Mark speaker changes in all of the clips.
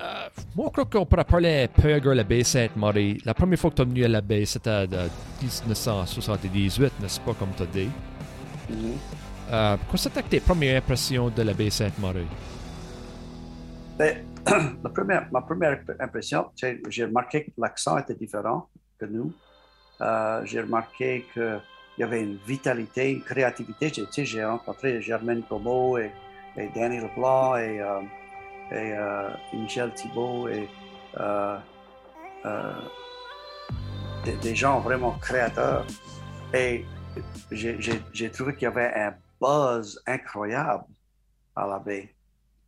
Speaker 1: Euh, moi, je crois qu'on pourrait parler un peu de la baie Sainte-Marie. La première fois que tu es venu à la baie, c'était en 1978, n'est-ce pas, comme tu as dit? Mm -hmm. euh, Quelles étaient tes premières impressions de la baie Sainte-Marie?
Speaker 2: Ben, la première, ma première impression, j'ai remarqué que l'accent était différent que nous. Euh, j'ai remarqué qu'il y avait une vitalité, une créativité. J'ai rencontré Germaine Como et, et Danny Leblanc et, euh, et, euh, Michel Thibault et euh, euh, des, des, gens vraiment créateurs. Et j'ai trouvé qu'il y avait un buzz incroyable à la baie.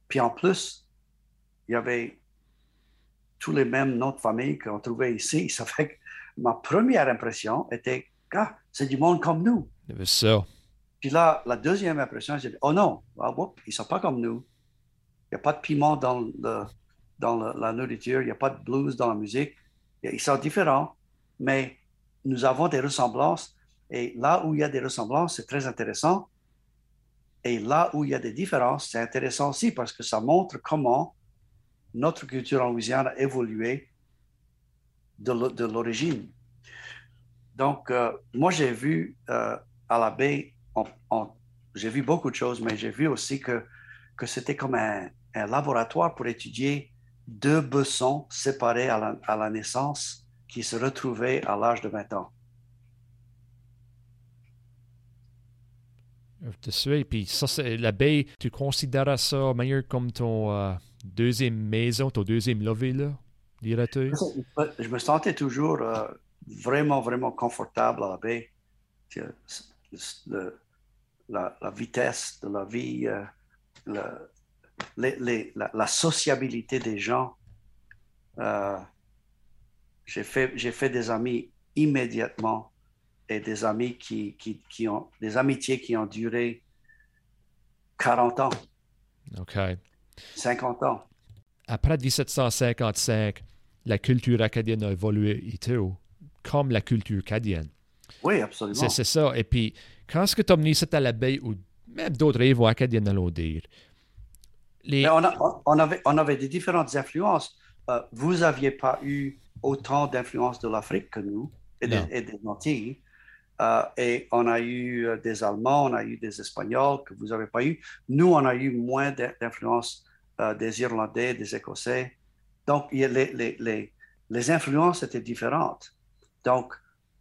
Speaker 2: Puis en plus, il y avait tous les mêmes noms de famille qu'on trouvait ici. Ça fait que ma première impression était ah, c'est du monde comme nous. Puis là, la deuxième impression, j'ai dit oh non, ah, ils ne sont pas comme nous. N'y a pas de piment dans, dans la nourriture, il n'y a pas de blues dans la musique. Ils sont différents, mais nous avons des ressemblances. Et là où il y a des ressemblances, c'est très intéressant. Et là où il y a des différences, c'est intéressant aussi parce que ça montre comment notre culture en Louisiane a évolué de l'origine. Donc, euh, moi, j'ai vu euh, à la baie, j'ai vu beaucoup de choses, mais j'ai vu aussi que, que c'était comme un, un, laboratoire pour étudier deux bessons séparés à la, à la naissance qui se retrouvaient à l'âge de 20 ans.
Speaker 1: Je te puis ça, c'est la baie, tu considères ça meilleur comme ton euh, deuxième maison, ton deuxième levée, là, dirais-tu?
Speaker 2: Je me sentais toujours euh, vraiment, vraiment confortable à la baie. Le, la, la, vitesse de la vie, euh, le, les, la, la, sociabilité des gens. Euh, j'ai fait, fait des amis immédiatement et des amis qui, qui, qui, ont des amitiés qui ont duré 40 ans.
Speaker 1: OK.
Speaker 2: 50 ans.
Speaker 1: Après 1755, la culture acadienne a évolué et tout, comme la culture acadienne.
Speaker 2: Oui, absolument.
Speaker 1: C'est ça. Et puis, quand est-ce que tu as venu à l'abeille ou même d'autres rêves acadiennes, allons dire?
Speaker 2: Les... On, a, on, avait, on avait des différentes influences. Euh, vous n'aviez pas eu autant d'influence de l'Afrique que nous et, et des Antilles. Euh, et on a eu euh, des Allemands, on a eu des Espagnols que vous n'avez pas eu. Nous, on a eu moins d'influence euh, des Irlandais, des Écossais. Donc, les, les, les, les, influences étaient différentes. Donc,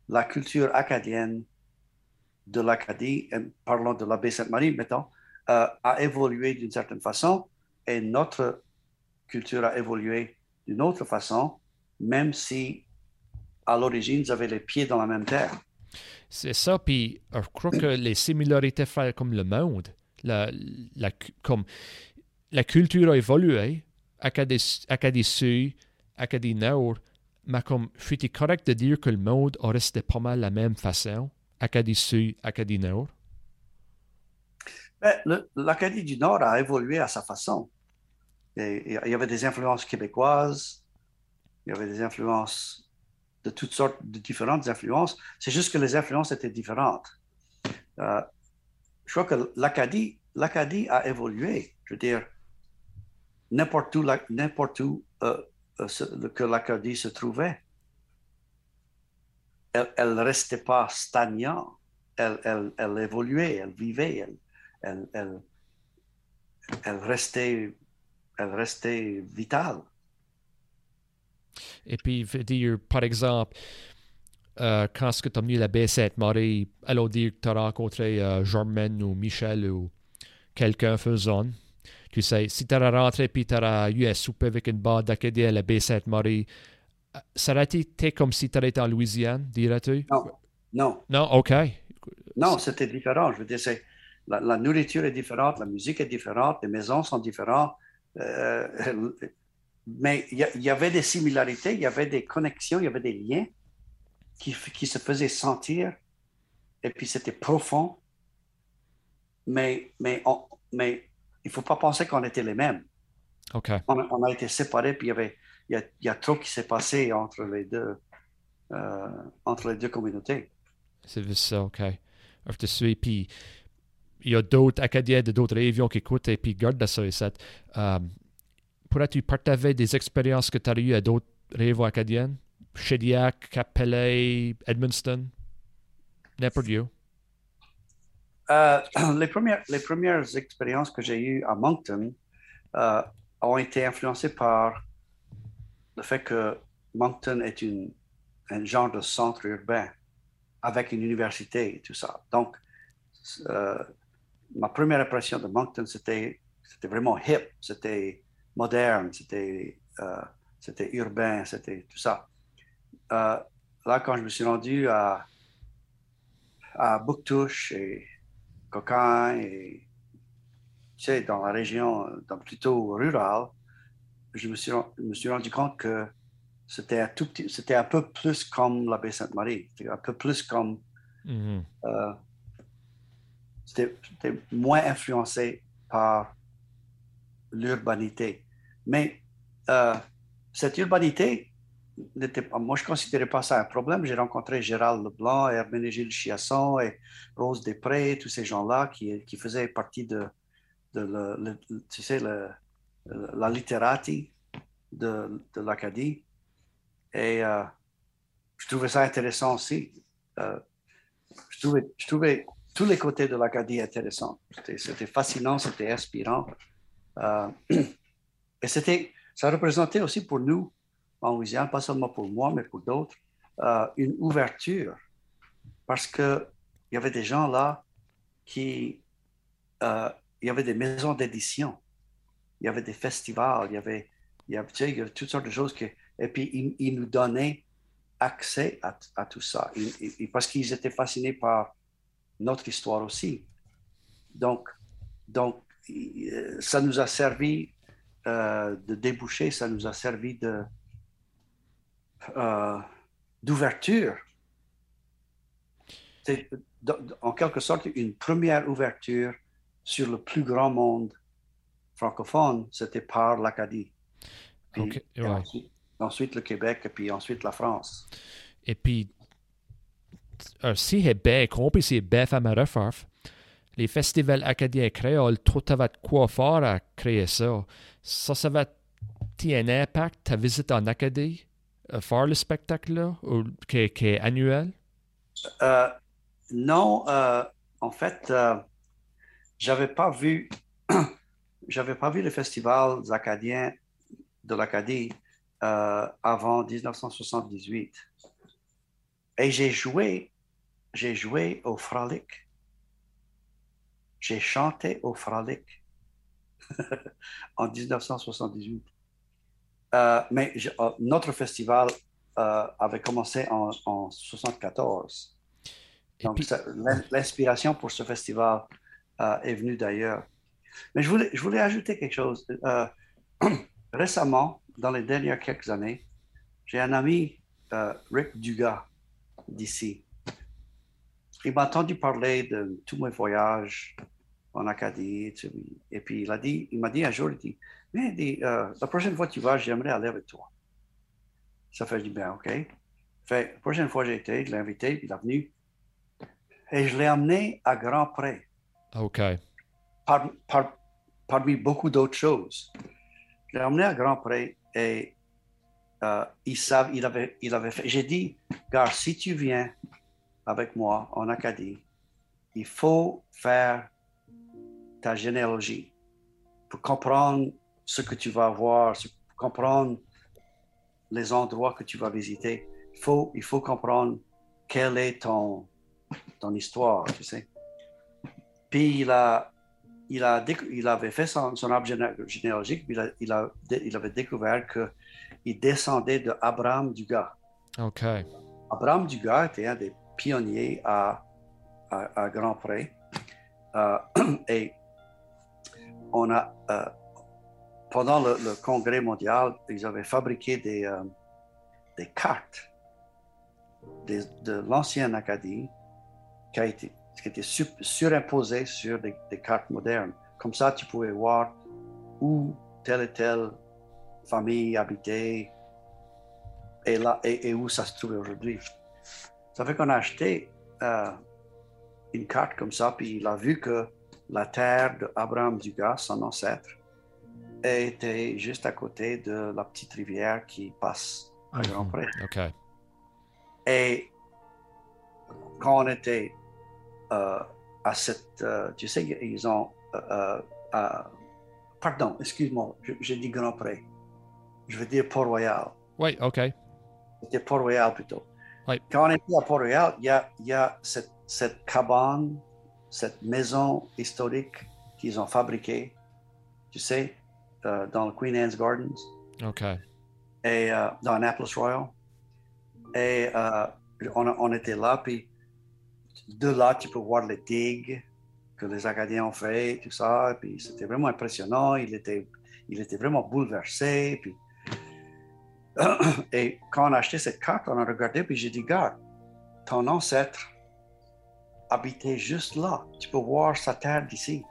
Speaker 2: la culture acadienne de l'Acadie, parlons de la baie Sainte-Marie, mettons, a évolué d'une certaine façon et notre culture a évolué d'une autre façon, même si à l'origine, vous avez les pieds dans la même terre.
Speaker 1: C'est ça, puis je crois que les similarités font comme le monde, la, la, comme la culture a évolué, Acadie, Acadie Sud, Acadie Nord, mais comme suis correct de dire que le monde a resté pas mal la même façon, Acadie Sud, Acadie Nord?
Speaker 2: Ben, L'Acadie du Nord a évolué à sa façon. il y avait des influences québécoises, il y avait des influences de toutes sortes de différentes influences. C'est juste que les influences étaient différentes. Euh, je crois que l'Acadie, a évolué. Je veux dire, n'importe où, n'importe où euh, euh, que l'Acadie se trouvait, elle ne restait pas stagnante. Elle, elle, elle, évoluait, elle vivait, elle, elle, elle, restait, elle restait vitale.
Speaker 1: Et puis, dire, par exemple, euh, quand tu as mis la baie Sainte-Marie, allons dire que tu as rencontré euh, Germaine ou Michel ou quelqu'un faisant, tu sais, si tu as rentré puis tu as eu un souper avec une barre d'Acadie à la baie Sainte-Marie, euh, ça aurait été comme si tu étais en Louisiane, dirais-tu?
Speaker 2: Non. Non.
Speaker 1: Non, OK.
Speaker 2: Non, c'était différent. Je veux dire, la, la, nourriture est différente, la musique est différente, les maisons sont différentes. Euh, mais il y, avait des similarités, il y avait des connexions, il y avait des liens qui, qui se faisaient sentir. Et puis c'était profond. Mais, mais, mais il ne faut pas penser qu'on était les mêmes.
Speaker 1: OK.
Speaker 2: On, a été séparés, puis il y, avait, il, y a, il y a trop qui s'est passé entre les deux, euh, entre les deux communautés.
Speaker 1: C'est ça, OK. Je te suis, puis il y a d'autres Acadiens de d'autres régions qui écoutent et puis gardent ça et. Um, pourrais-tu partager des expériences que tu as eues à d'autres réseaux acadiennes? Shediac, Capellet, Edmundston? N'importe où.
Speaker 2: Euh, les, premières, les premières expériences que j'ai eues à Moncton euh, ont été influencées par le fait que Moncton est une, un genre de centre urbain avec une université et tout ça. Donc, euh, ma première impression de Moncton, c'était vraiment hip, c'était moderne, c'était c'était urbain, c'était tout ça. là, quand je me suis rendu à, à Bouctouche et Coquin et tu sais, dans la région plutôt rurale, je me suis, me suis rendu compte que c'était un, tout petit, c'était un peu plus comme la baie Sainte-Marie, un peu plus comme.
Speaker 1: Mm-hmm.
Speaker 2: Euh, c'était, moins influencé par l'urbanité. Mais euh, cette urbanité, moi, je ne considérais pas ça un problème. J'ai rencontré Gérald Leblanc, Herménégilde Chiasson et Rose Després, tous ces gens-là qui, qui faisaient partie de, tu sais, la littérati de, de l'Acadie. Et euh, je trouvais ça intéressant aussi. Euh, je, trouvais, je trouvais tous les côtés de l'Acadie intéressants. C'était fascinant, c'était inspirant. Euh, et c'était, ça représentait aussi pour nous, en Louisiane, pas seulement pour moi, mais pour d'autres, une ouverture. Parce qu'il y avait des gens là qui. il y avait des maisons d'édition, il y avait des festivals, il y avait, y avait, tu sais, toutes sortes de choses que et puis, ils, nous donnaient accès à, tout ça, parce qu'ils étaient fascinés par notre histoire aussi. Donc, donc ça nous a servi euh, de déboucher, ça nous a servi de, euh, d'ouverture. C'est en quelque sorte une première ouverture sur le plus grand monde francophone, c'était par l'Acadie ensuite le Québec, et puis ensuite la France.
Speaker 1: Et puis, euh, si c'est bien compris, c'est bien fait à refaire. Les festivals acadiens créoles, tout va de quoi faire à créer ça. Ça, ça va un impact, ta visite en Acadie, à faire le spectacle-là, ou, qui, est annuel?
Speaker 2: Euh, non, euh, en fait, j'avais pas vu, j'avais pas vu les festivals acadiens de l'Acadie euh, avant 1978. Et j'ai joué, j'ai joué au Frolic. J'ai chanté au Frolic en 1978. Euh, mais euh, notre festival avait commencé en, 1974. Donc, l'inspiration pour ce festival est venue d'ailleurs. Mais je voulais, je voulais ajouter quelque chose. récemment, dans les dernières quelques années, j'ai un ami, euh, Rick Dugas, d'ici. Il m'a entendu parler de tous mes voyages en Acadie. Et puis, il, a dit, il m'a dit un jour, il dit, mais dit, euh, la prochaine fois que tu vas, j'aimerais aller avec toi. Ça fait du bien, OK. Fait, la prochaine fois que j'ai été, je l'ai invité, il est venu. Et je l'ai amené à Grand Pré.
Speaker 1: OK.
Speaker 2: parmi beaucoup d'autres choses. Je l'ai amené à Grand Pré et euh, ils savent, il avait, il avait fait. J'ai dit, gars, si tu viens avec moi en Acadie, il faut faire ta généalogie pour comprendre ce que tu vas voir, pour comprendre les endroits que tu vas visiter. Il faut, il faut comprendre quelle est ton, ton histoire, tu sais. Puis il a, il, a, il avait fait son, arbre généalogique, il, a, il, a, il, avait découvert qu'il descendait de Abraham Dugas.
Speaker 1: OK.
Speaker 2: Abraham Dugas était un des pionniers à, à, Grand Pré. Euh, et on a, euh, pendant le, congrès mondial, ils avaient fabriqué des, euh, des cartes de l'ancienne Acadie qui a été, qui était surimposé sur des, cartes modernes. Comme ça, tu pouvais voir où telle et telle famille habitait et, là, et, où ça se trouvait aujourd'hui. Ça fait qu'on a acheté euh, une carte comme ça, puis il a vu que la terre d'Abraham Dugas, son ancêtre, était juste à côté de la petite rivière qui passe à Grand Pré.
Speaker 1: OK.
Speaker 2: Et quand on était euh, à cette, euh, tu sais, ils ont, euh, pardon, excuse-moi, j'ai dit Grand Pré. Je veux dire Port-Royal.
Speaker 1: Oui, OK.
Speaker 2: C'était Port-Royal plutôt.
Speaker 1: Oui.
Speaker 2: Quand on était à Port-Royal, il y a, il y a cette, cette cabane, cette maison historique qu'ils ont fabriquée, tu sais, euh, dans le Queen Anne's Gardens
Speaker 1: OK.
Speaker 2: et euh, dans Annapolis Royal. Et euh, on, on était là, puis de là, tu peux voir les digues que les Acadiens ont fait, tout ça. Puis c'était vraiment impressionnant. Il était, il était vraiment bouleversé. Puis... Et quand on a acheté cette carte, on a regardé, puis j'ai dit, garde, ton ancêtre habitait juste là. Tu peux voir sa terre d'ici.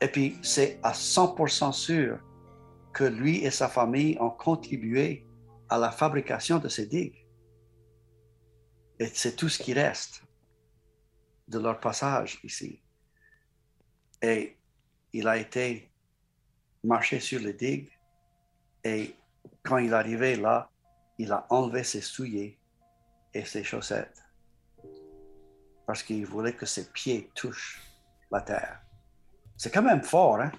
Speaker 2: Et puis, c'est à 100% sûr que lui et sa famille ont contribué à la fabrication de ces digues. Et c'est tout ce qui reste de leur passage ici. Et il a été marché sur les digues et quand il arrivait là, il a enlevé ses souliers et ses chaussettes parce qu'il voulait que ses pieds touchent la terre. C'est quand même fort, hein?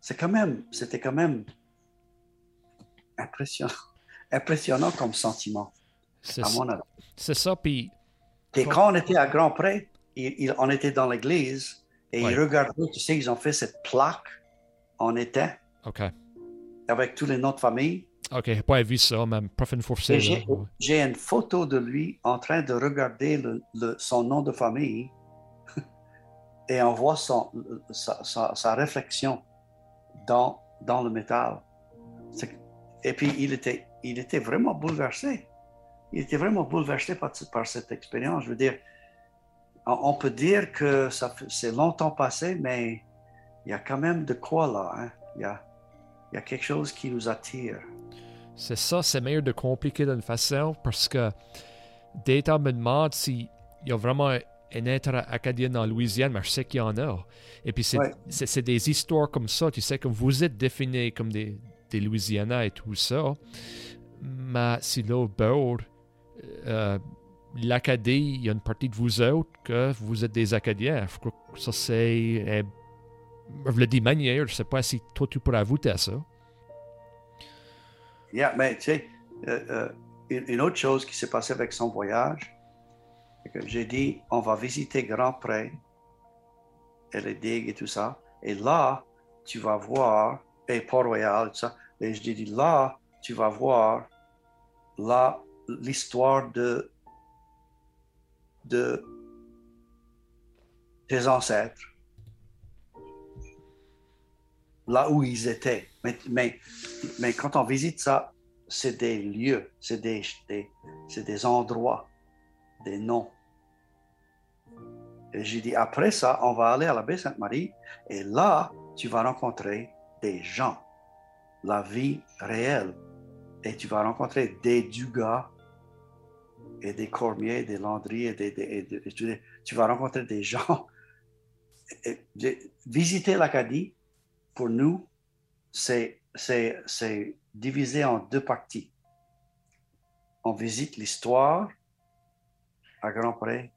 Speaker 2: C'est quand même, c'était quand même impressionnant, impressionnant comme sentiment,
Speaker 1: C'est
Speaker 2: à mon avis.
Speaker 1: c'est ça, puis
Speaker 2: Et quand on était à Grand Pré, il- il- on était dans l'église et
Speaker 1: Ouais.
Speaker 2: ils regardaient, tu sais, ils ont fait cette plaque en étain
Speaker 1: OK.
Speaker 2: Avec tous les noms de famille.
Speaker 1: OK, j'ai pas vu ça,
Speaker 2: Et
Speaker 1: là.
Speaker 2: j'ai une photo de lui en train de regarder le- le- son nom de famille et on voit son, sa, sa- sa réflexion dans, dans le métal. Et puis il était, il était vraiment bouleversé. Il était vraiment bouleversé par, par cette expérience. Je veux dire, on, on peut dire que ça c'est longtemps passé, mais il y a quand même de quoi là. hein. Il, y a, il y a quelque chose qui nous attire.
Speaker 1: C'est ça, c'est meilleur de compliquer d'une façon parce que Data me demande s'il y a vraiment un, un intérêt acadien en Louisiane, mais je sais qu'il y en a. Et puis c'est
Speaker 2: Ouais.
Speaker 1: des histoires comme ça, tu sais, comme vous êtes définis comme des, des Louisianais et tout ça. Mais si là, au bord, euh, l'Acadie, il y a une partie de vous autres que vous êtes des Acadiens. Je crois que ça c'est. Le dis manière, je sais pas si toi tu pourrais ajouter à ça.
Speaker 2: Yeah, mais tu sais, euh, euh, une, autre chose qui s'est passée avec son voyage, j'ai dit, on va visiter Grand Pré et les digues et tout ça. Et là, tu vas voir, et Port-Royal, tout ça. Et je dis, là, tu vas voir l'histoire de, de tes ancêtres, là où ils étaient. Mais, mais quand on visite ça, c'est des lieux, c'est des, des- des endroits, des noms. Et j'ai dit, après ça, on va aller à la baie Sainte-Marie et là, tu vas rencontrer des gens, la vie réelle. Et tu vas rencontrer des Dugas et des Cormier, des Landry et des... et tu vas rencontrer des gens. Et- et- visiter l'Acadie, pour nous, c'est, divisé en deux parties. On visite l'histoire à Grand Pré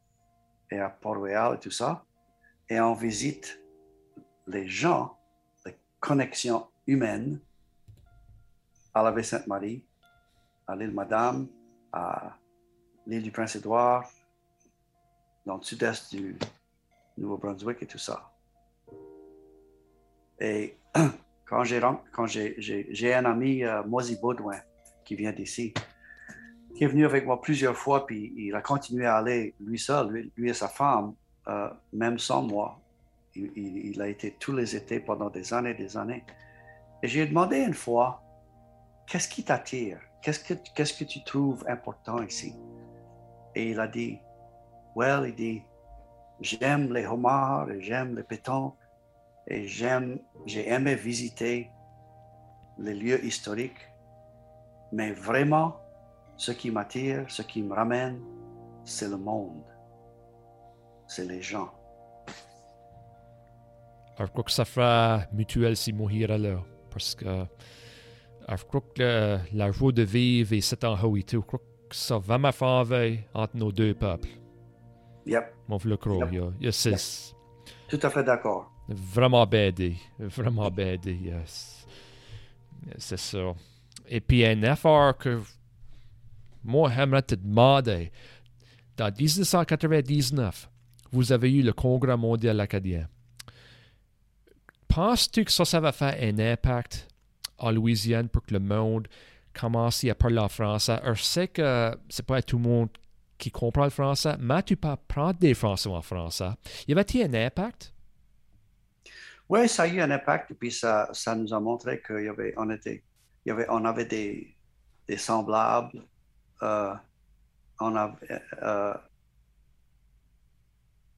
Speaker 2: et à Port-Royal et tout ça, et on visite les gens, les connexions humaines à la baie Sainte-Marie, à l'île Madame, à l'île du Prince-Édouard, dans le sud-est du Nouveau-Brunswick et tout ça. Et quand j'ai un ami, euh, Moisy Baudouin, qui vient d'ici, qui est venu avec moi plusieurs fois, puis il a continué à aller lui seul, lui, lui et sa femme, euh, même sans moi. Il, il- il a été tous les étés pendant des années et des années. Et j'ai demandé une fois, qu'est-ce qui t'attire? Qu'est-ce que, qu'est-ce que tu trouves important ici? Et il a dit, well, il dit, j'aime les homards et j'aime les pétons et j'aime, j'ai aimé visiter les lieux historiques, mais vraiment, ce qui m'attire, ce qui me ramène, c'est le monde, c'est les gens.
Speaker 1: je crois que ça fera mutuel si mourir là. Parce que je crois que la joie de vivre et cet en haut et tout, je crois que ça va me faire entre nos deux peuples.
Speaker 2: Yep.
Speaker 1: Mon le croire, il y a, il y a six.
Speaker 2: Tout à fait d'accord.
Speaker 1: Vraiment bédé. Vraiment bédé. Yes. C'est ça. Et puis un effort que moi j'aimerais te demander. Dans 1999, vous avez eu le Congrès mondial acadien. Penses-tu que ça, ça va faire un impact en Louisiane pour que le monde commence à parler en français? je sais que c'est pas tout le monde qui comprend le français, mais tu peux apprendre des français en français. Y avait-il un impact?
Speaker 2: Oui, ça a eu un impact, et puis ça, ça nous a montré qu'on avait, on était, y avait, on avait des, des semblables, euh, on avait, euh,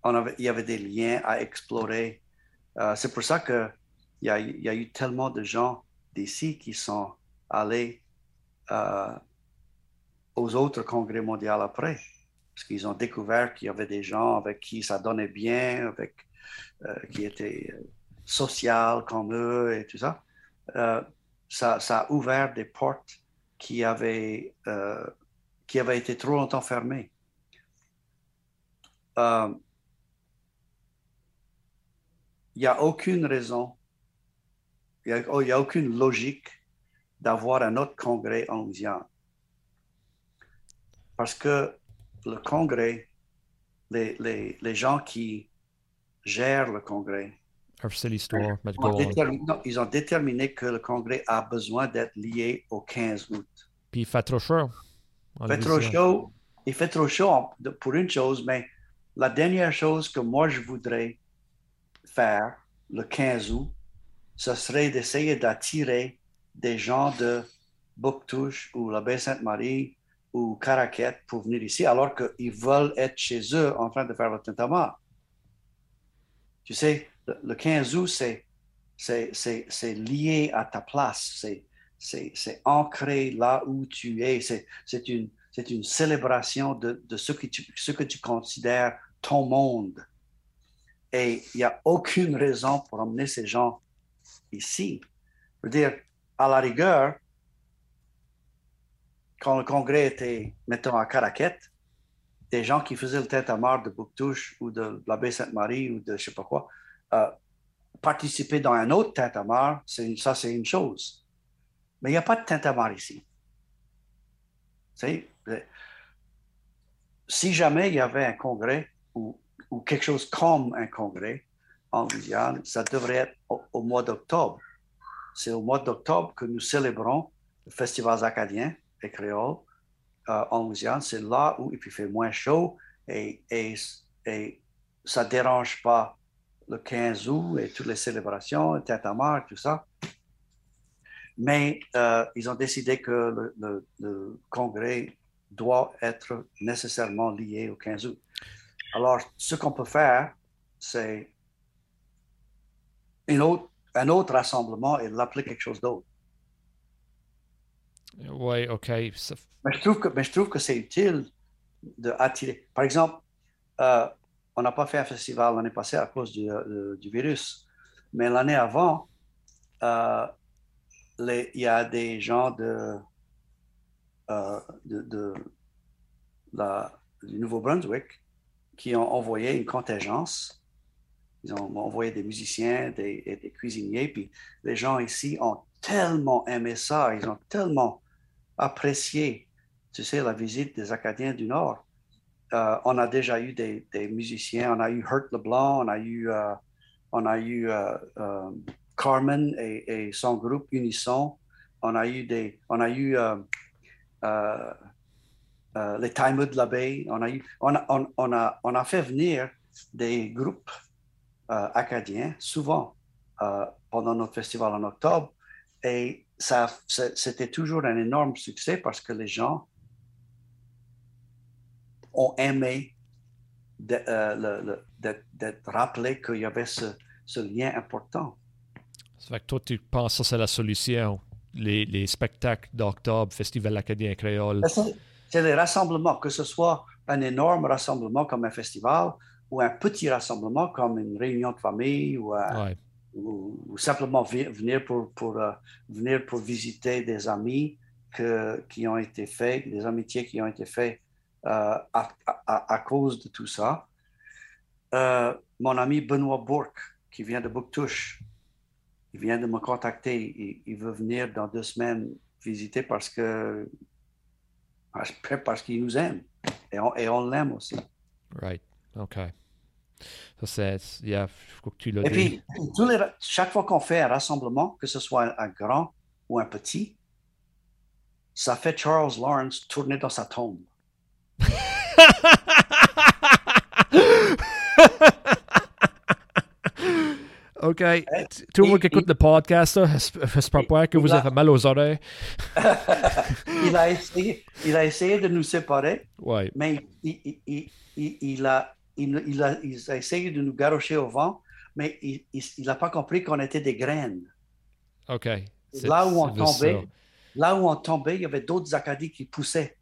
Speaker 2: on avait, il y avait des liens à explorer. Euh, c'est pour ça qu'il y a, y a eu tellement de gens d'ici qui sont allés aux autres congrès mondiaux après, parce qu'ils ont découvert qu'il y avait des gens avec qui ça donnait bien, avec qui étaient social comme eux et tout ça, euh, ça, ça, a ouvert des portes qui avaient, euh, qui avaient été trop longtemps fermées. Euh, il n'y a aucune raison, il n'y a, a, aucune logique d'avoir un autre congrès en Louisiane. Parce que le congrès, les, les, les gens qui gèrent le congrès,
Speaker 1: l'histoire.
Speaker 2: ils ont déterminé que le Congrès a besoin d'être lié au 15 août.
Speaker 1: Puis il fait trop chaud.
Speaker 2: Il fait trop chaud. Il fait trop chaud pour une chose, mais la dernière chose que moi je voudrais faire le 15 août, ce serait d'essayer d'attirer des gens de Bouctouche ou la baie Sainte-Marie ou Caraquette pour venir ici, alors qu'ils veulent être chez eux en train de faire le tintamarre. Tu sais, le 15 août, c'est lié à ta place, c'est ancré là où tu es, c'est une, une célébration de, de ce, que tu, ce que tu considères ton monde. Et il n'y a aucune raison pour emmener ces gens ici. Je veux dire, à la rigueur, quand le congrès était, mettons, à Caraquette, des gens qui faisaient le tête à mort de Bouctouche ou de la baie Sainte-Marie ou de je sais pas quoi, euh, participer dans un autre tintamarre, ça c'est une chose. Mais il n'y a pas de tintamarre ici. Si jamais il y avait un congrès ou, quelque chose comme un congrès en Louisiane, ça devrait être au, mois d'octobre. C'est au mois d'octobre que nous célébrons le Festival acadien et créole euh, en Louisiane. C'est là où il fait moins chaud et, et, et ça ne dérange pas le 15 août et toutes les célébrations, tête à mort, tout ça. Mais euh, ils ont décidé que le, congrès doit être nécessairement lié au 15 août. Alors, ce qu'on peut faire, c'est un autre rassemblement et l'appeler quelque chose d'autre.
Speaker 1: Oui, OK. Mais
Speaker 2: je trouve que, mais je trouve que c'est utile d'attirer. Par exemple, euh, on n'a pas fait un festival l'année passée à cause du, euh, virus, mais l'année avant, euh, il y a des gens de, euh, du Nouveau-Brunswick qui ont envoyé une contingence. Ils ont envoyé des musiciens et des cuisiniers. Puis les gens ici ont tellement aimé ça, ils ont tellement apprécié, tu sais, la visite des Acadiens du Nord. Euh, on a déjà eu des, musiciens, on a eu Hurt LeBlanc, on a eu, euh, on a eu euh, Carmen et, son groupe Unisson, on a eu des, on a eu les Time de l'abeille, on a eu, on a, on, a, on a fait venir des groupes acadiens souvent pendant notre festival en octobre. Et ça, c'était toujours un énorme succès parce que les gens ont aimé euh, d'être rappelé qu'il y avait ce, lien important.
Speaker 1: Ça fait que toi, tu penses que c'est la solution, les, spectacles d'octobre, Festival acadien créole?
Speaker 2: Ben, c'est les rassemblements, que ce soit un énorme rassemblement comme un festival ou un petit rassemblement comme une réunion de famille ou un, ou, ou simplement venir pour, pour, euh, venir pour visiter des amis que, qui ont été faits, des amitiés qui ont été faits euh, à, à- à cause de tout ça. Euh, mon ami Benoît Bourque, qui vient de Bouctouche, il vient de me contacter. Il, il veut venir dans deux semaines visiter parce que parce, qu'il nous aime et on, et on l'aime aussi.
Speaker 1: Right. OK. Ça, c'est. Yeah, faut que tu l'as
Speaker 2: Et puis, tous les, chaque fois qu'on fait un rassemblement, que ce soit un, un grand ou un petit, ça fait Charles Lawrence tourner dans sa tombe.
Speaker 1: OK. T- Tout le monde qui écoute le podcast, là, j'espère pas que vous avez mal aux oreilles.
Speaker 2: il, a essayé, il a essayé de nous séparer,
Speaker 1: Ouais.
Speaker 2: mais il, il- il- il- il a, il, il a, il a essayé de nous garrocher au vent, mais il n'a pas compris qu'on était des graines.
Speaker 1: OK.
Speaker 2: Là où on tombait,
Speaker 1: ça.
Speaker 2: là où on tombait, il y avait d'autres Acadies qui poussaient.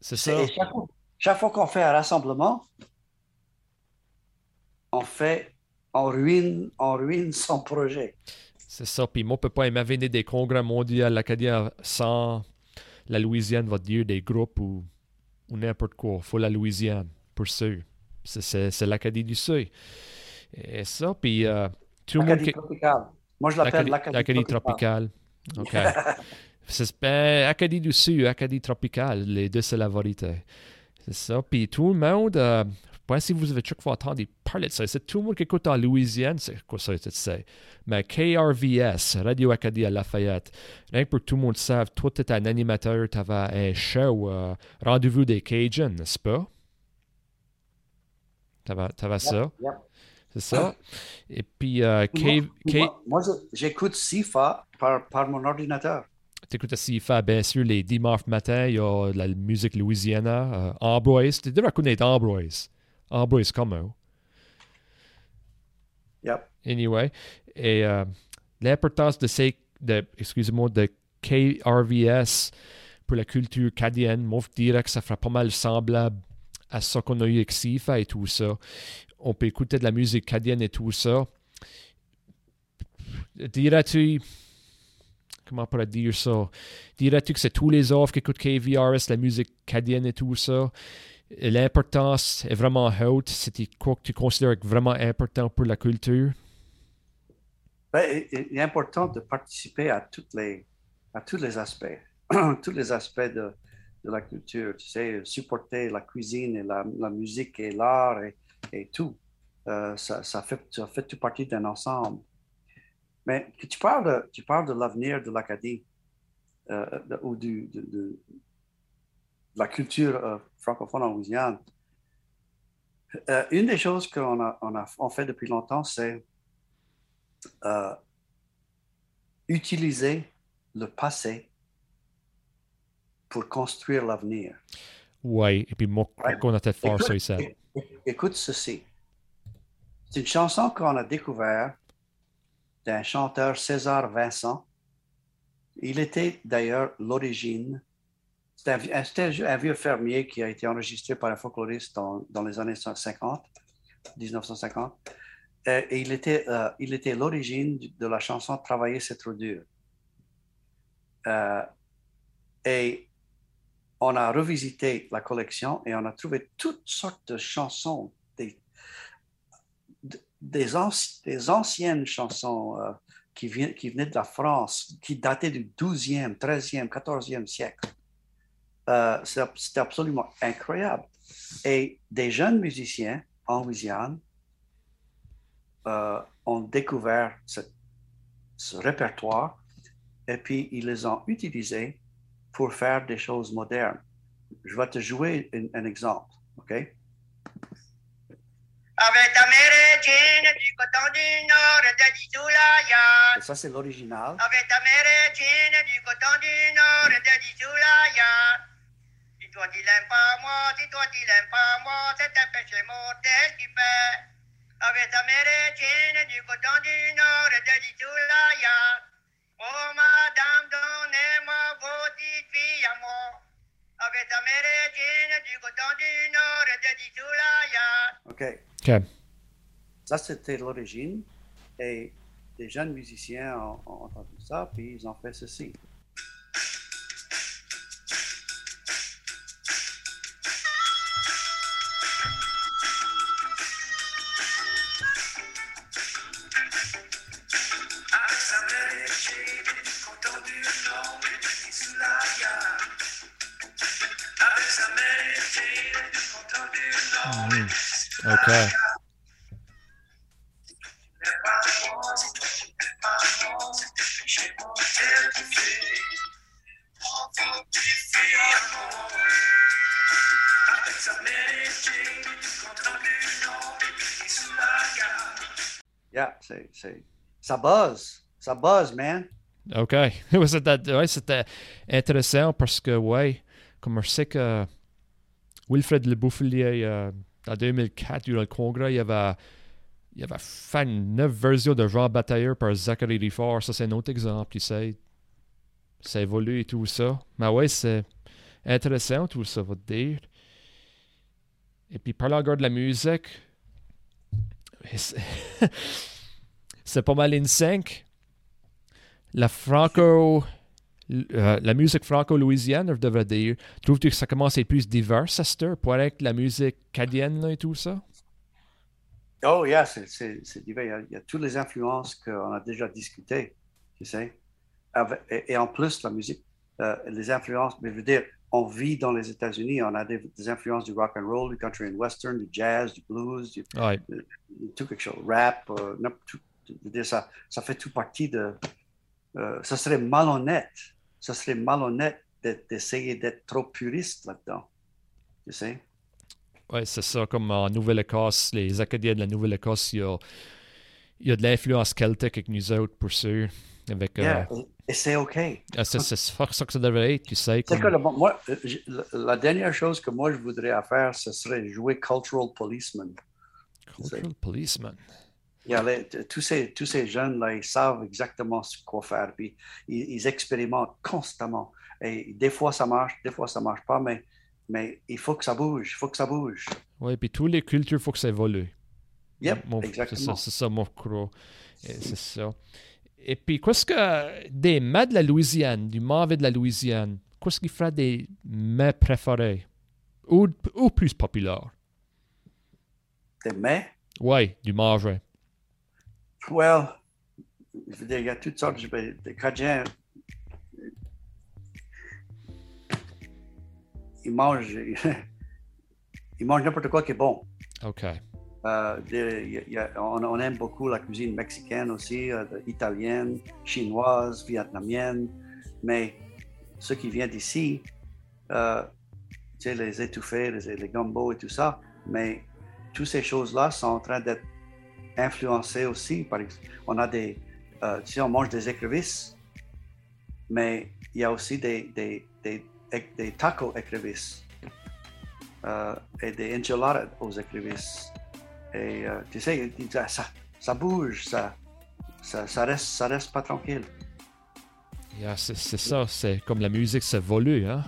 Speaker 1: C'est ça.
Speaker 2: Chaque, fois- chaque fois qu'on fait un rassemblement, on fait, on ruine, on ruine son projet.
Speaker 1: C'est ça. Puis moi, je peux pas imaginer des congrès mondiaux à l'Acadie sans la Louisiane, va dire, des groupes ou, ou n'importe quoi. faut la Louisiane, pour sûr. C'est- l'Acadie du Sud. Et ça, puis euh, tout le monde
Speaker 2: L'Acadie
Speaker 1: qui...
Speaker 2: tropicale. Moi, je l'appelle
Speaker 1: l'Acadie
Speaker 2: tropicale.
Speaker 1: tropicale. OK. C'est ben, Acadie du Sud, Acadie tropicale, les deux, c'est la vérité. C'est ça. Puis tout le monde, euh, pas si vous avez chaque fois entendu parler de ça. C'est tout le monde qui écoute en Louisiane, c'est quoi ça. Mais KRVS, Radio Acadie à Lafayette, rien que pour que tout le monde sache, toi, tu es un animateur, tu avais un show, euh, Rendez-vous des Cajuns, n'est-ce pas? Tu avais, ça,
Speaker 2: Yep.
Speaker 1: c'est ça. Et puis, euh, K,
Speaker 2: Moi,
Speaker 1: K,
Speaker 2: j'écoute SIFA par, par mon ordinateur.
Speaker 1: T'écoutes aussi faire, bien sûr, les dimanches matin, il y a de la musique louisiana, euh, Ambroise. Tu devrais connaître Ambroise. Ambroise eux.
Speaker 2: Yep.
Speaker 1: Anyway. Et euh, l'importance de ces, de, excusez-moi, de KRVS pour la culture cadienne, moi, je dirais que ça fera pas mal semblable à ce qu'on a eu avec SIFA et tout ça. On peut écouter de la musique cadienne et tout ça. Dirais-tu, comment on pourrait dire ça? Dirais-tu que c'est tous les offres qui écoutent KVRS, la musique cadienne et tout ça? L'importance est vraiment haute. C'était quoi que tu considères vraiment important pour la culture?
Speaker 2: Ben, il est important de participer à, les, à tous les aspects, tous les aspects de, de la culture. Tu sais, supporter la cuisine et la, la musique et l'art et, et tout. Euh, ça, ça, fait, ça fait tout partie d'un ensemble. Mais tu parles de, tu parles de l'avenir de l'Acadie euh, ou du, de, de- de la culture euh, francophone en Louisiane. Euh, une des choses qu'on a, on a on fait depuis longtemps, c'est euh, utiliser le passé pour construire l'avenir.
Speaker 1: Ouais, et puis moi, qu'on a peut-être ça
Speaker 2: écoute ceci. C'est une chanson qu'on a découverte d'un chanteur César Vincent. Il était d'ailleurs l'origine. C'était un, vieux- fermier qui a été enregistré par un folkloriste dans, dans les années 50, 1950. Euh, et il était, euh, était l'origine de la chanson Travailler, c'est trop dur. Euh, et on a revisité la collection et on a trouvé toutes sortes de chansons, des, des, anci- des anciennes chansons euh, qui, venaient de la France, qui dataient du 12e, 13e, 14e siècle. Euh, C'était absolument incroyable. Et des jeunes musiciens en Louisiane euh, ont découvert ce- répertoire et puis ils les ont utilisés pour faire des choses modernes. Je vais te jouer un, exemple, OK?
Speaker 3: Avec du coton du nord de l'Isoulaya.
Speaker 2: Et ça, c'est l'original.
Speaker 3: Avec ta
Speaker 2: Ça, c'était l'origine. Et des jeunes musiciens ont, entendu ça, puis ils ont fait ceci. Ça buzz. Ça buzz, man.
Speaker 1: OK. C'était intéressant parce que, ouais, comme je sais que Wilfred Le Bouffelier, euh, en 2004, durant le congrès, il avait, il avait fait une neuf version de Jean Batailleur par Zachary Rifard. Ça, c'est un autre exemple. Tu sais, ça évolue et tout ça. Mais ouais, c'est intéressant tout ça, va te dire. Et puis, parlant encore de la musique, c'est pas mal in sync. La franco. euh, la musique franco-louisienne, je devrais dire. Trouves-tu que ça commence à être plus divers, à cette pour avec la musique cadienne là, et tout ça?
Speaker 2: Oh, yeah, c'est, divers. Il y, a, il y a toutes les influences qu'on a déjà discutées, tu sais. Avec- et, et en plus, la musique, euh, les influences, mais je veux dire, on vit dans les États-Unis, on a des, des influences du rock and roll, du country and western, du jazz, du blues, du,
Speaker 1: Ouais,
Speaker 2: tout quelque chose, rap, euh, n'importe- tout, dire, ça, ça fait tout partie de. euh, ça serait malhonnête, ça serait malhonnête d'e- d'essayer d'être trop puriste là-dedans, tu sais?
Speaker 1: ouais c'est ça. Comme en Nouvelle-Écosse, les Acadiens de la Nouvelle-Écosse, il y a, y a de l'influence celtique avec nous autres, pour sûr. Avec, euh,
Speaker 2: Yeah, et- Et c'est OK.
Speaker 1: ah, c'est c'est ça que ça devrait être, tu sais. Comme,
Speaker 2: que le- moi, euh, la, dernière chose que moi je voudrais faire, ce serait jouer Cultural Policeman.
Speaker 1: Cultural Policeman.
Speaker 2: Il y a les- t- tous, ces, tous ces jeunes-là, ils savent exactement ce quoi faire, puis ils, ils expérimentent constamment. Et des fois ça marche, des fois ça marche pas, mais, mais il faut que ça bouge, il faut que ça bouge.
Speaker 1: Oui, puis toutes les cultures, il faut que ça évolue.
Speaker 2: Yep,
Speaker 1: Mon-
Speaker 2: exactement.
Speaker 1: ça, c'est ça, mon croc. C'est ça. Et puis, qu'est-ce que des mets de la Louisiane, du mauvais de la Louisiane, qu'est-ce qui ferait des mets préférés ou, ou plus populaires?
Speaker 2: Des mets,
Speaker 1: Oui, du mauvais.
Speaker 2: Well, je veux dire, il y a toutes sortes de, de Cajuns. Ils mangent, ils mangent n'importe quoi qui est bon.
Speaker 1: OK.
Speaker 2: Euh, de- y a- il y a- on, on aime beaucoup la cuisine mexicaine aussi, euh, italienne, chinoise, vietnamienne, mais ce qui vient d'ici, euh, tu sais, les étouffés, les, les gumbo et tout ça, mais toutes ces choses-là sont en train d'être influencées aussi. Par exemple, on a des, euh, tu sais, on mange des écrevisses, mais il y a aussi des, des, des, des tacos écrevisses euh, et des enchiladas aux écrevisses. Et euh, tu sais, ça, ça, ça bouge, ça, ça, ça, reste, ça reste pas tranquille.
Speaker 1: Yeah, c'est ça, c'est comme la musique s'évolue, hein?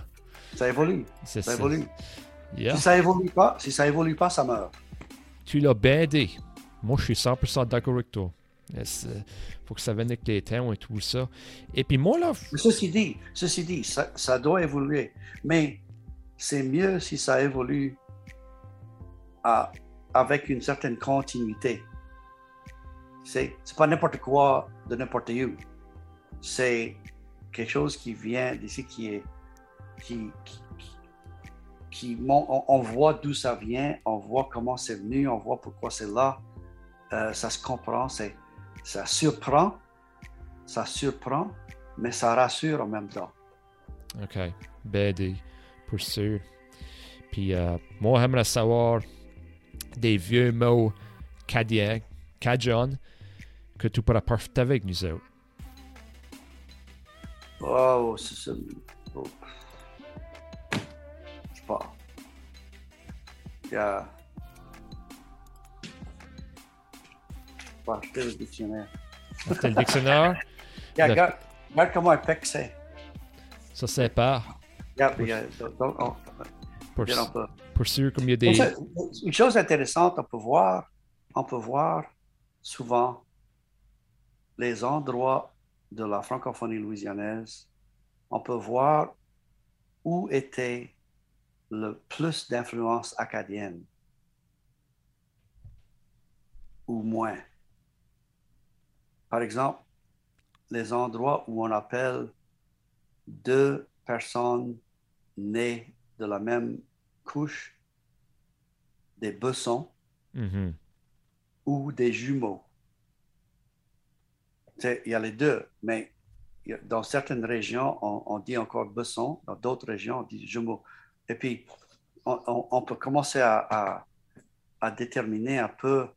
Speaker 2: Ça évolue, ça
Speaker 1: ça.
Speaker 2: évolue.
Speaker 1: Yeah.
Speaker 2: Si ça évolue pas, si ça évolue pas, ça meurt.
Speaker 1: Tu l'as dit. Moi, je suis 100% d'accord avec toi. Il faut que ça vienne avec les temps et tout ça. Et puis moi, là,
Speaker 2: ceci dit, ceci dit, ça, ça doit évoluer. Mais c'est mieux si ça évolue à- avec une certaine continuité. C'est c'est pas n'importe quoi de n'importe où. C'est quelque chose qui vient d'ici, qui est qui, qui, qui- on, on voit d'où ça vient, on voit comment c'est venu, on voit pourquoi c'est là. Euh, ça se comprend, c'est ça surprend, ça surprend, mais ça rassure en même temps.
Speaker 1: OK. Dit, pour sûr. Puis euh, moi, j'aimerais savoir des vieux mots cadiens, cajun, que tu pourras parfaire avec nous autres.
Speaker 2: Oh, c'est ça. Oh. Je sais pas. Il pas le dictionnaire.
Speaker 1: C'était le dictionnaire.
Speaker 2: Yeah,
Speaker 1: Le-
Speaker 2: regarde, regarde comment épais que c'est.
Speaker 1: Ça, pas.
Speaker 2: Regarde, a- donc, on-
Speaker 1: Pour,
Speaker 2: regarde,
Speaker 1: pour sûr, comme il y a des.
Speaker 2: Une chose- Une chose intéressante, on peut voir, on peut voir souvent les endroits de la francophonie louisianaise, on peut voir où était le plus d'influence acadienne ou moins. Par exemple, les endroits où on appelle deux personnes nées de la même couche, des bessons
Speaker 1: Mhm.
Speaker 2: ou des jumeaux. Il y a les deux, mais a- dans certaines régions, on, on dit encore besson, dans d'autres régions, on dit jumeaux. Et puis, on, on- on peut commencer à, à- à déterminer un peu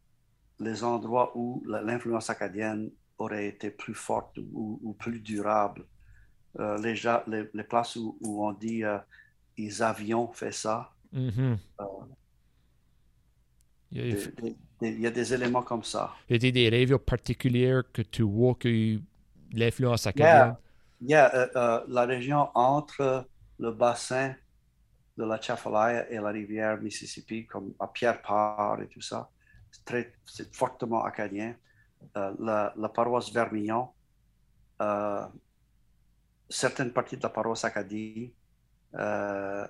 Speaker 2: les endroits où l'influence acadienne aurait été plus forte ou, ou plus durable. Euh, les, les, les places où, où on dit euh, ils avions fait ça,
Speaker 1: Mhm.
Speaker 2: Euh,
Speaker 1: Il y a-
Speaker 2: des- des- des- il y a des éléments comme ça.
Speaker 1: y a des régions particulières que tu vois que l'influence acadienne.
Speaker 2: Il y a euh, la région entre le bassin de la Chafalaya et la rivière Mississippi, comme à Pierre-Part et tout ça. C'est fortement acadien. Euh, la, la paroisse Vermillon, euh, certaines parties de la paroisse Acadie, euh,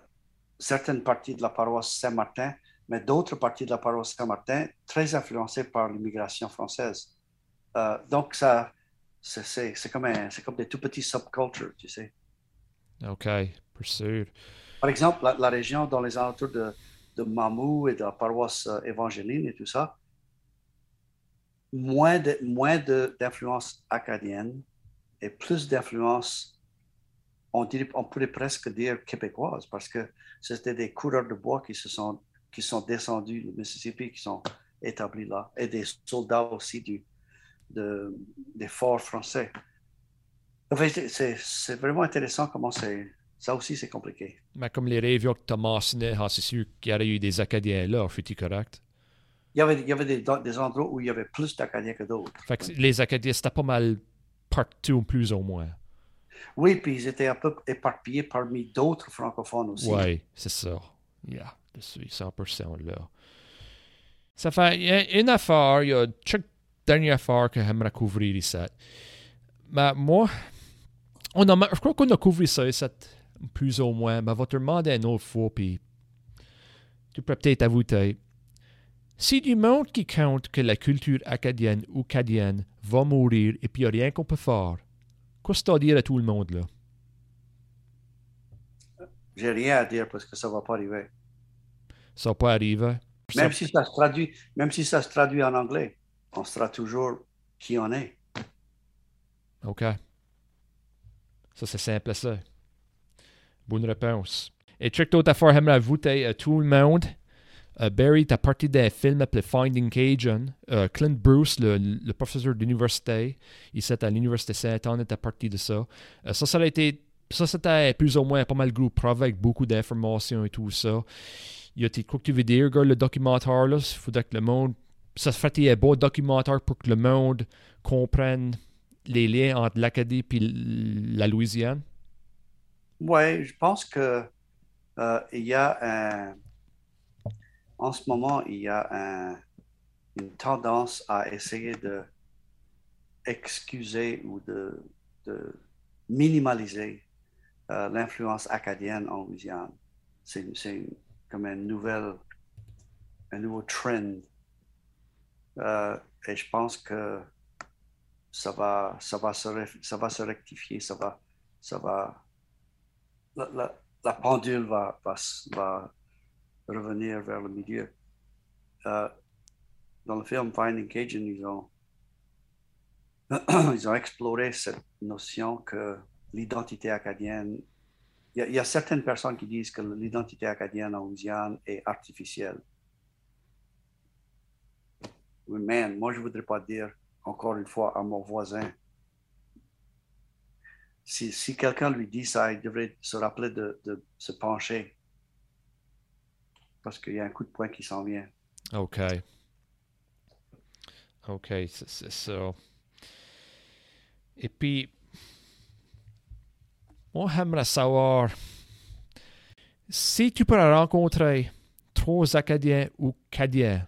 Speaker 2: certaines parties de la paroisse Saint-Martin, mais d'autres parties de la paroisse Saint-Martin très influencées par l'immigration française. Euh, donc, ça, c'est- comme, des tout petits subcultures, tu sais.
Speaker 1: OK, sûr.
Speaker 2: Par exemple, la, la région dans les alentours de, de Mamou et de la paroisse euh, évangéline et tout ça, moins de- moins d'influence acadienne et plus d'influence, on, dirait- on pourrait presque dire québécoise, parce que c'était des coureurs de bois qui se sont, qui sont descendus du Mississippi, qui sont établis là, et des soldats aussi du, de, des forts français. C'est- vraiment intéressant comment c'est. Ça aussi, c'est compliqué.
Speaker 1: Mais comme les régions que tu as mentionnées, ah, c'est sûr qu'il y aurait eu des Acadiens là, fut-il correct?
Speaker 2: Il y avait, il y avait des, des endroits où il y avait plus d'Acadiens que d'autres.
Speaker 1: Fait que les Acadiens, c'était pas mal partout, plus ou moins.
Speaker 2: Oui, puis ils étaient un peu éparpillés parmi d'autres francophones aussi.
Speaker 1: Oui, c'est ça. Yeah, je suis 100% là. Ça fait une affaire, il y a chaque dernière affaire que j'aimerais couvrir ici. Mais moi, on a, je crois qu'on a couvert ça ici, plus ou moins. Mais je vais te demander une autre fois, puis tu peux peut-être avouer. Si du monde qui compte que la culture acadienne ou cadienne va mourir et puis il n'y a rien qu'on peut faire, qu'est-ce que tu as à dire à tout le monde là?
Speaker 2: J'ai rien à dire parce que ça va pas arriver.
Speaker 1: Ça va pas arriver.
Speaker 2: Même
Speaker 1: Ça-
Speaker 2: si ça se traduit, même si ça se traduit en anglais, on sera toujours qui on est.
Speaker 1: OK. Ça, c'est simple ça. Bonne réponse. Et check d'autres affaires, j'aimerais ajouter à tout le monde. Euh, Barry est parti d'un film appelé Finding Cajun. Euh, Clint Bruce, le, professeur d'université, il était à l'université Saint-Anne, était parti de ça. Euh, ça, ça a été. Ça, c'était plus ou moins pas mal groupe avec beaucoup d'informations et tout ça. Il y a quoi que tu veux dire, gars, le documentaire, là? Il faudrait que le monde. Ça ferait un beau documentaire pour que le monde comprenne les liens entre l'Acadie et la Louisiane.
Speaker 2: Oui, je pense que il y a un, en ce moment, il y a un- une tendance à essayer de excuser ou de, minimaliser euh, l'influence acadienne en Louisiane. C'est comme une nouvelle, un nouveau trend. Euh, et je pense que ça va, ça va, se, rectifier, ça va, ça va, la, pendule va, va, va revenir vers le milieu. Euh, dans le film Finding Cajun, ils ont, ils ont exploré cette notion que l'identité acadienne, il y, a, certaines personnes qui disent que l'identité acadienne en Louisiane est artificielle. Man, moi je voudrais pas dire encore une fois à mon voisin si, si quelqu'un lui dit ça, il devrait se rappeler de se pencher. Parce qu'il y a un coup de poing qui s'en vient.
Speaker 1: OK. OK, c'est ça. Et puis, moi, j'aimerais savoir si tu pourrais rencontrer trois Acadiens ou Cadiens,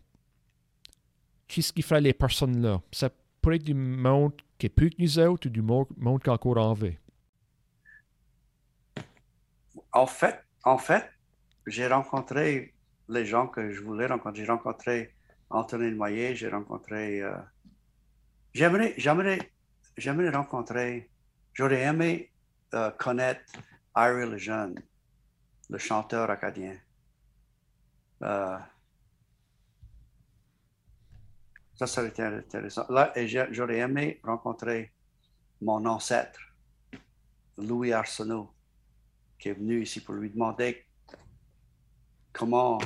Speaker 1: qu'est-ce qui ferait les personnes là? Ça pourrait être du monde qui est plus que nous autres ou du mo- monde qui est encore en vie?
Speaker 2: En fait, en fait, j'ai rencontré les gens que je voulais rencontrer. J'ai rencontré Anthony Moyer, j'ai rencontré. euh, j'aimerais, j'aimerais, j'aimerais rencontrer. J'aurais aimé euh, connaître Harry le jeune, le chanteur acadien. Euh, ça serait été intéressant. Là, et j'aurais aimé rencontrer mon ancêtre, Louis Arsenault qui est venu ici pour lui demander comment,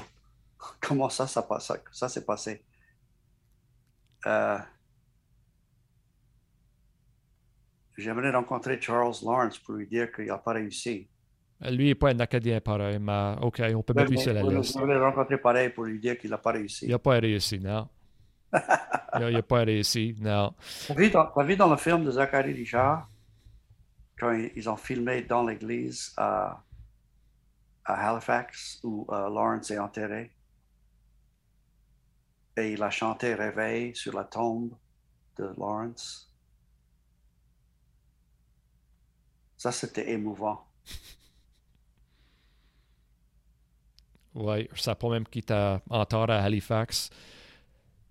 Speaker 2: comment ça, ça, passe- ça s'est passé. Euh, J'aimerais rencontrer Charles Lawrence pour lui dire qu'il n'a pas réussi.
Speaker 1: Euh, Lui n'est pas un Acadien pareil, mais OK, on peut mettre lui sur la liste.
Speaker 2: J'aimerais le rencontrer pareil pour lui dire qu'il n'a pas réussi.
Speaker 1: Il n'a pas réussi, non. il n'a pas réussi, non.
Speaker 2: T'as vu, vu dans le film de Zachary Richard, quand ils, ils ont filmé dans l'église à, à Halifax où euh, Lawrence est enterré, et il a chanté Réveil sur la tombe de Lawrence. Ça, c'était émouvant.
Speaker 1: Oui, ça pas même qui t'a enterré à Halifax.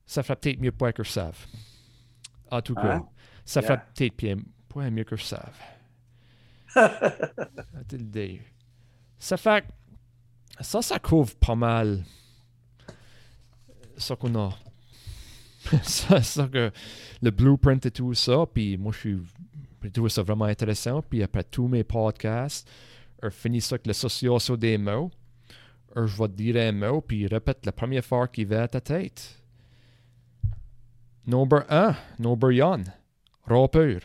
Speaker 1: Ça ferait peut-être mieux pas que je savent. En tout cas,
Speaker 2: Hein?
Speaker 1: ça
Speaker 2: Yeah.
Speaker 1: ferait peut-être mieux que je savent. À te le dire. Ça fait ça, ça couvre pas mal ça qu'on a. ça, ça que le blueprint et tout ça, puis moi je suis j'ai trouvé ça vraiment intéressant, puis après tous mes podcasts, je finis ça avec l'association des mots, je vais te dire un mot, puis répète la première fois qui vient à ta tête. Number 1, number 1, rappeur.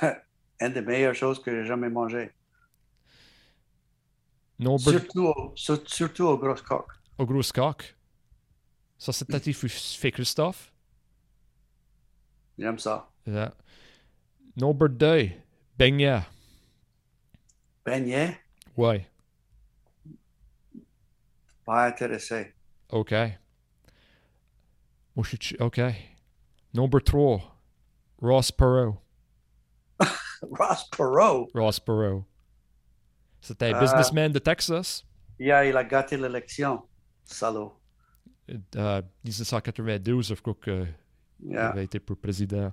Speaker 2: Une des meilleures choses que j'ai jamais mangées.
Speaker 1: Number
Speaker 2: Surtout, au- sur- surtout au gros coq.
Speaker 1: au gros coq. Ça, c'est peut-être fait Christophe.
Speaker 2: J'aime ça.
Speaker 1: Yeah. Number 2, beignet.
Speaker 2: Beignet,
Speaker 1: Ouais,
Speaker 2: pas intéressé.
Speaker 1: OK. Moi, je suis... OK. Number 3, Ross Perot.
Speaker 2: Ross Perot,
Speaker 1: Ross Perot. C'était un
Speaker 2: Ah.
Speaker 1: businessman de Texas?
Speaker 2: yeah, il a gâté l'élection. Salaud.
Speaker 1: Euh, 1992, je crois qu'il
Speaker 2: Yeah.
Speaker 1: avait été pour président.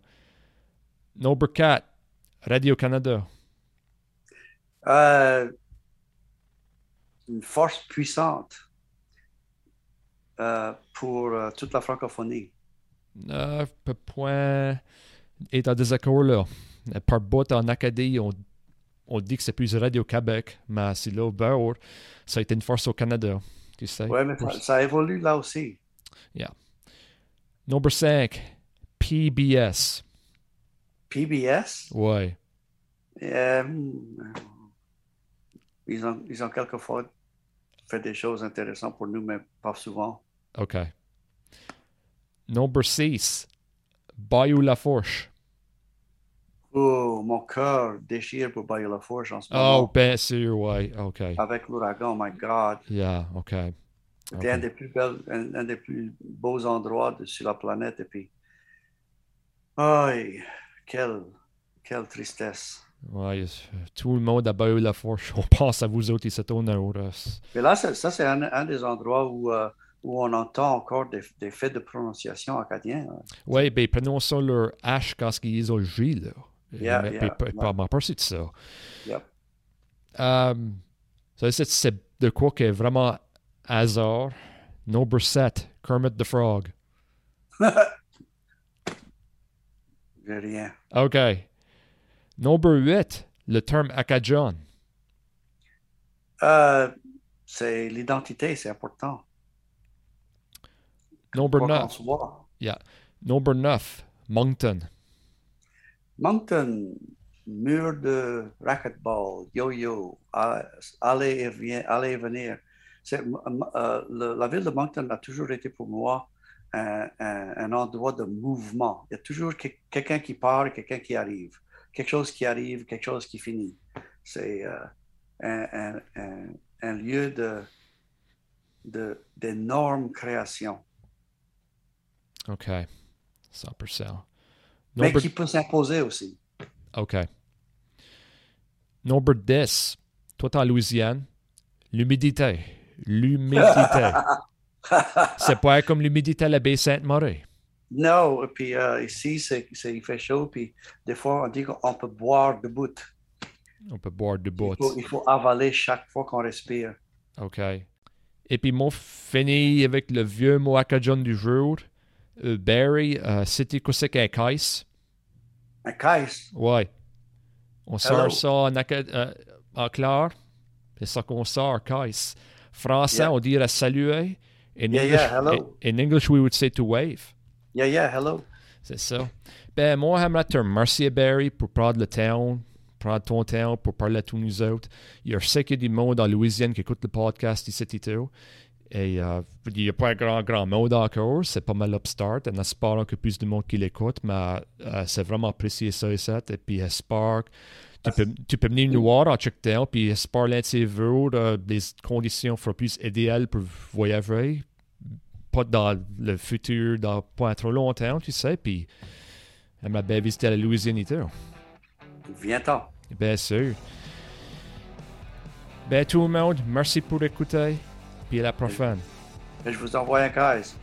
Speaker 1: Number 4, Radio-Canada.
Speaker 2: Euh, une force puissante euh, pour euh, toute la francophonie.
Speaker 1: Euh, peu point est en désaccord là. Euh, Par bout en Acadie, on, on dit que c'est plus Radio-Québec, mais c'est là, bord, ça a été une force au Canada. Tu sais?
Speaker 2: Oui, mais ça, ça évolue là aussi.
Speaker 1: Number 5, PBS.
Speaker 2: PBS,
Speaker 1: Ouais.
Speaker 2: euh, ils, ont, ils ont quelquefois fait des choses intéressantes pour nous, mais pas souvent.
Speaker 1: OK. Number 6, Bayou Lafourche.
Speaker 2: Oh, mon cœur déchire pour Bayou La Fourche en ce moment.
Speaker 1: Oh, bien sûr, ouais. OK.
Speaker 2: Avec l'ouragan, my God.
Speaker 1: Yeah, OK.
Speaker 2: C'était un
Speaker 1: OK.
Speaker 2: des plus belles, un, un des plus beaux endroits de- sur la planète. Et puis, aïe, quelle, quelle tristesse.
Speaker 1: Ouais, tout le monde à Bayou Lafourche. On pense à vous autres au nord. euh,
Speaker 2: Mais là, ça, ça, c'est un, un des endroits où, euh, où on entend encore des, des faits de prononciation acadiens. hein.
Speaker 1: Oui, ben prenons ça leur H quand ils ont le J, là.
Speaker 2: Yeah,
Speaker 1: Mais-
Speaker 2: yeah,
Speaker 1: m'en passer de ça.
Speaker 2: Yep.
Speaker 1: Um, ça, c'est- de quoi qui est vraiment hasard. Number 7, Kermit the Frog.
Speaker 2: J'ai rien.
Speaker 1: OK. Number 8, le terme Acadian.
Speaker 2: Euh, c'est l'identité, c'est important.
Speaker 1: Number
Speaker 2: Quoi qu'on
Speaker 1: 9,
Speaker 2: soit.
Speaker 1: number 9, Moncton.
Speaker 2: Moncton, mur de racquetball, yo-yo, aller et, vient, aller et venir. Euh, la ville de Moncton a toujours été pour moi un, endroit de mouvement. Il y a toujours que- quelqu'un qui part quelqu'un qui arrive. Quelque chose qui arrive, quelque chose qui finit. C'est euh, un lieu de, de, d'énorme création.
Speaker 1: OK. 100%.
Speaker 2: Mais qui peut s'imposer aussi.
Speaker 1: OK. Number 10. Toi, t'es en Louisiane. L'humidité. L'humidité. c'est pas comme l'humidité à la baie Sainte-Marie.
Speaker 2: Non, et puis euh, ici, c'est, c'est- il fait chaud, puis des fois, on dit qu'on peut boire debout.
Speaker 1: On peut boire du bout.
Speaker 2: Il faut, il faut avaler chaque fois qu'on respire.
Speaker 1: OK. Et puis, mon fini avec le vieux mot acadien du jour. Euh, Barry, euh, c'était quoi c'est qu'un caisse?
Speaker 2: Un caisse,
Speaker 1: Ouais. On sort ça en, euh, en clair. C'est ça qu'on sort, caisse. Français,
Speaker 2: Yeah.
Speaker 1: on dirait saluer. In,
Speaker 2: Yeah,
Speaker 1: English,
Speaker 2: yeah, hello.
Speaker 1: in English, we would say to wave.
Speaker 2: yeah, yeah, hello.
Speaker 1: C'est ça. Ben, moi, j'aimerais te remercier, Barry, pour prendre le temps, prendre ton temps pour parler à tous nous autres. Il y a sais qu'il y a du monde en Louisiane qui écoute le podcast ici et euh, il n'y a pas un grand, grand monde encore. C'est pas mal upstart. En espérant que plus de monde qui l'écoute, mais euh, c'est vraiment apprécié ça et ça. Et puis, j'espère que tu peux, tu peux venir nous voir en check down, puis j'espère jours, euh, les conditions plus idéales pour voyager. Pas dans le futur, dans pas trop longtemps, tu sais. Puis, j'aimerais bien visiter la Louisiane.
Speaker 2: Viens-t'en.
Speaker 1: Bien sûr. Ben, tout le monde, merci pour écouter. Puis la prochaine.
Speaker 2: Je vous envoie un caisse.